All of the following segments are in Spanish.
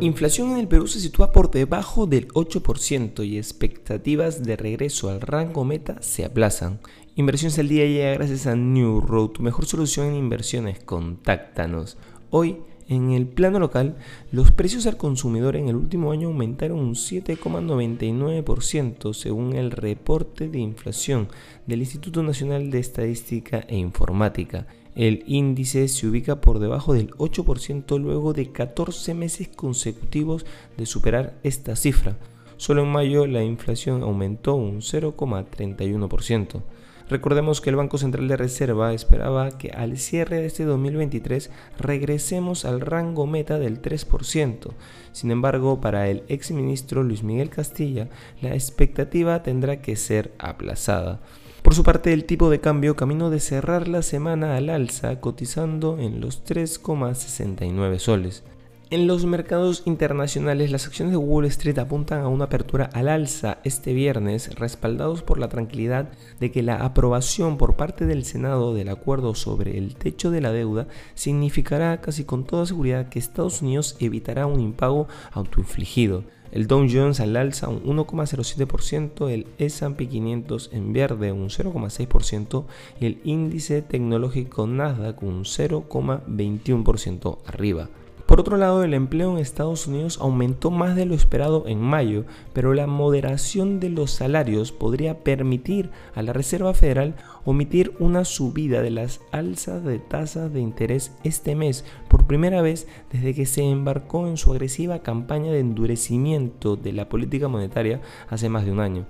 Inflación en el Perú se sitúa por debajo del 8% y expectativas de regreso al rango meta se aplazan. Inversiones al día llega gracias a New Road, mejor solución en inversiones. Contáctanos. Hoy, en el plano local, los precios al consumidor en el último año aumentaron un 7,99% según el reporte de inflación del Instituto Nacional de Estadística e Informática. El índice se ubica por debajo del 8% luego de 14 meses consecutivos de superar esta cifra. Solo en mayo la inflación aumentó un 0,31%. Recordemos que el Banco Central de Reserva esperaba que al cierre de este 2023 regresemos al rango meta del 3%. Sin embargo, para el exministro Luis Miguel Castilla, la expectativa tendrá que ser aplazada. Por su parte, el tipo de cambio camino de cerrar la semana al alza, cotizando en los 3,69 soles. En los mercados internacionales, las acciones de Wall Street apuntan a una apertura al alza este viernes, respaldados por la tranquilidad de que la aprobación por parte del Senado del acuerdo sobre el techo de la deuda significará casi con toda seguridad que Estados Unidos evitará un impago autoinfligido. El Dow Jones al alza un 1,07%, el S&P 500 en verde un 0,6% y el índice tecnológico Nasdaq un 0,21% arriba. Por otro lado, el empleo en Estados Unidos aumentó más de lo esperado en mayo, pero la moderación de los salarios podría permitir a la Reserva Federal omitir una subida de las alzas de tasas de interés este mes por primera vez desde que se embarcó en su agresiva campaña de endurecimiento de la política monetaria hace más de un año.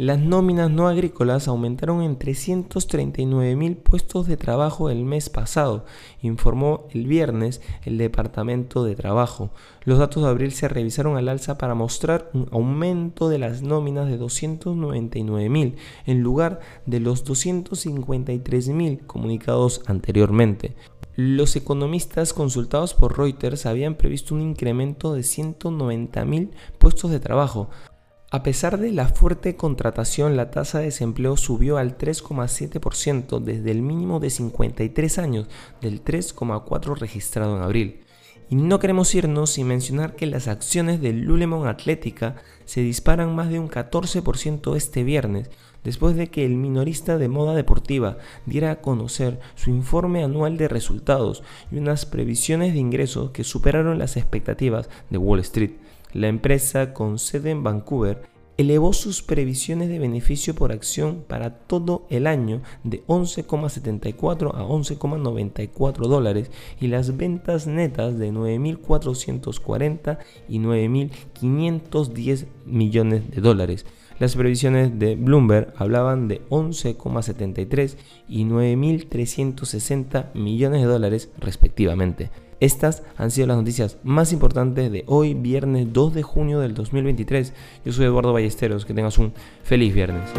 Las nóminas no agrícolas aumentaron en 339 mil puestos de trabajo el mes pasado, informó el viernes el Departamento de Trabajo. Los datos de abril se revisaron al alza para mostrar un aumento de las nóminas de 299 mil en lugar de los 253 mil comunicados anteriormente. Los economistas consultados por Reuters habían previsto un incremento de 190.000 puestos de trabajo, a pesar de la fuerte contratación, la tasa de desempleo subió al 3,7% desde el mínimo de 53 años del 3,4 registrado en abril. Y no queremos irnos sin mencionar que las acciones de Lulemon Atlética se disparan más de un 14% este viernes, después de que el minorista de moda deportiva diera a conocer su informe anual de resultados y unas previsiones de ingresos que superaron las expectativas de Wall Street. La empresa con sede en Vancouver elevó sus previsiones de beneficio por acción para todo el año de 11,74 a 11,94 dólares y las ventas netas de 9.440 y 9.510 millones de dólares. Las previsiones de Bloomberg hablaban de 11,73 y 9.360 millones de dólares respectivamente. Estas han sido las noticias más importantes de hoy, viernes 2 de junio del 2023. Yo soy Eduardo Ballesteros, que tengas un feliz viernes.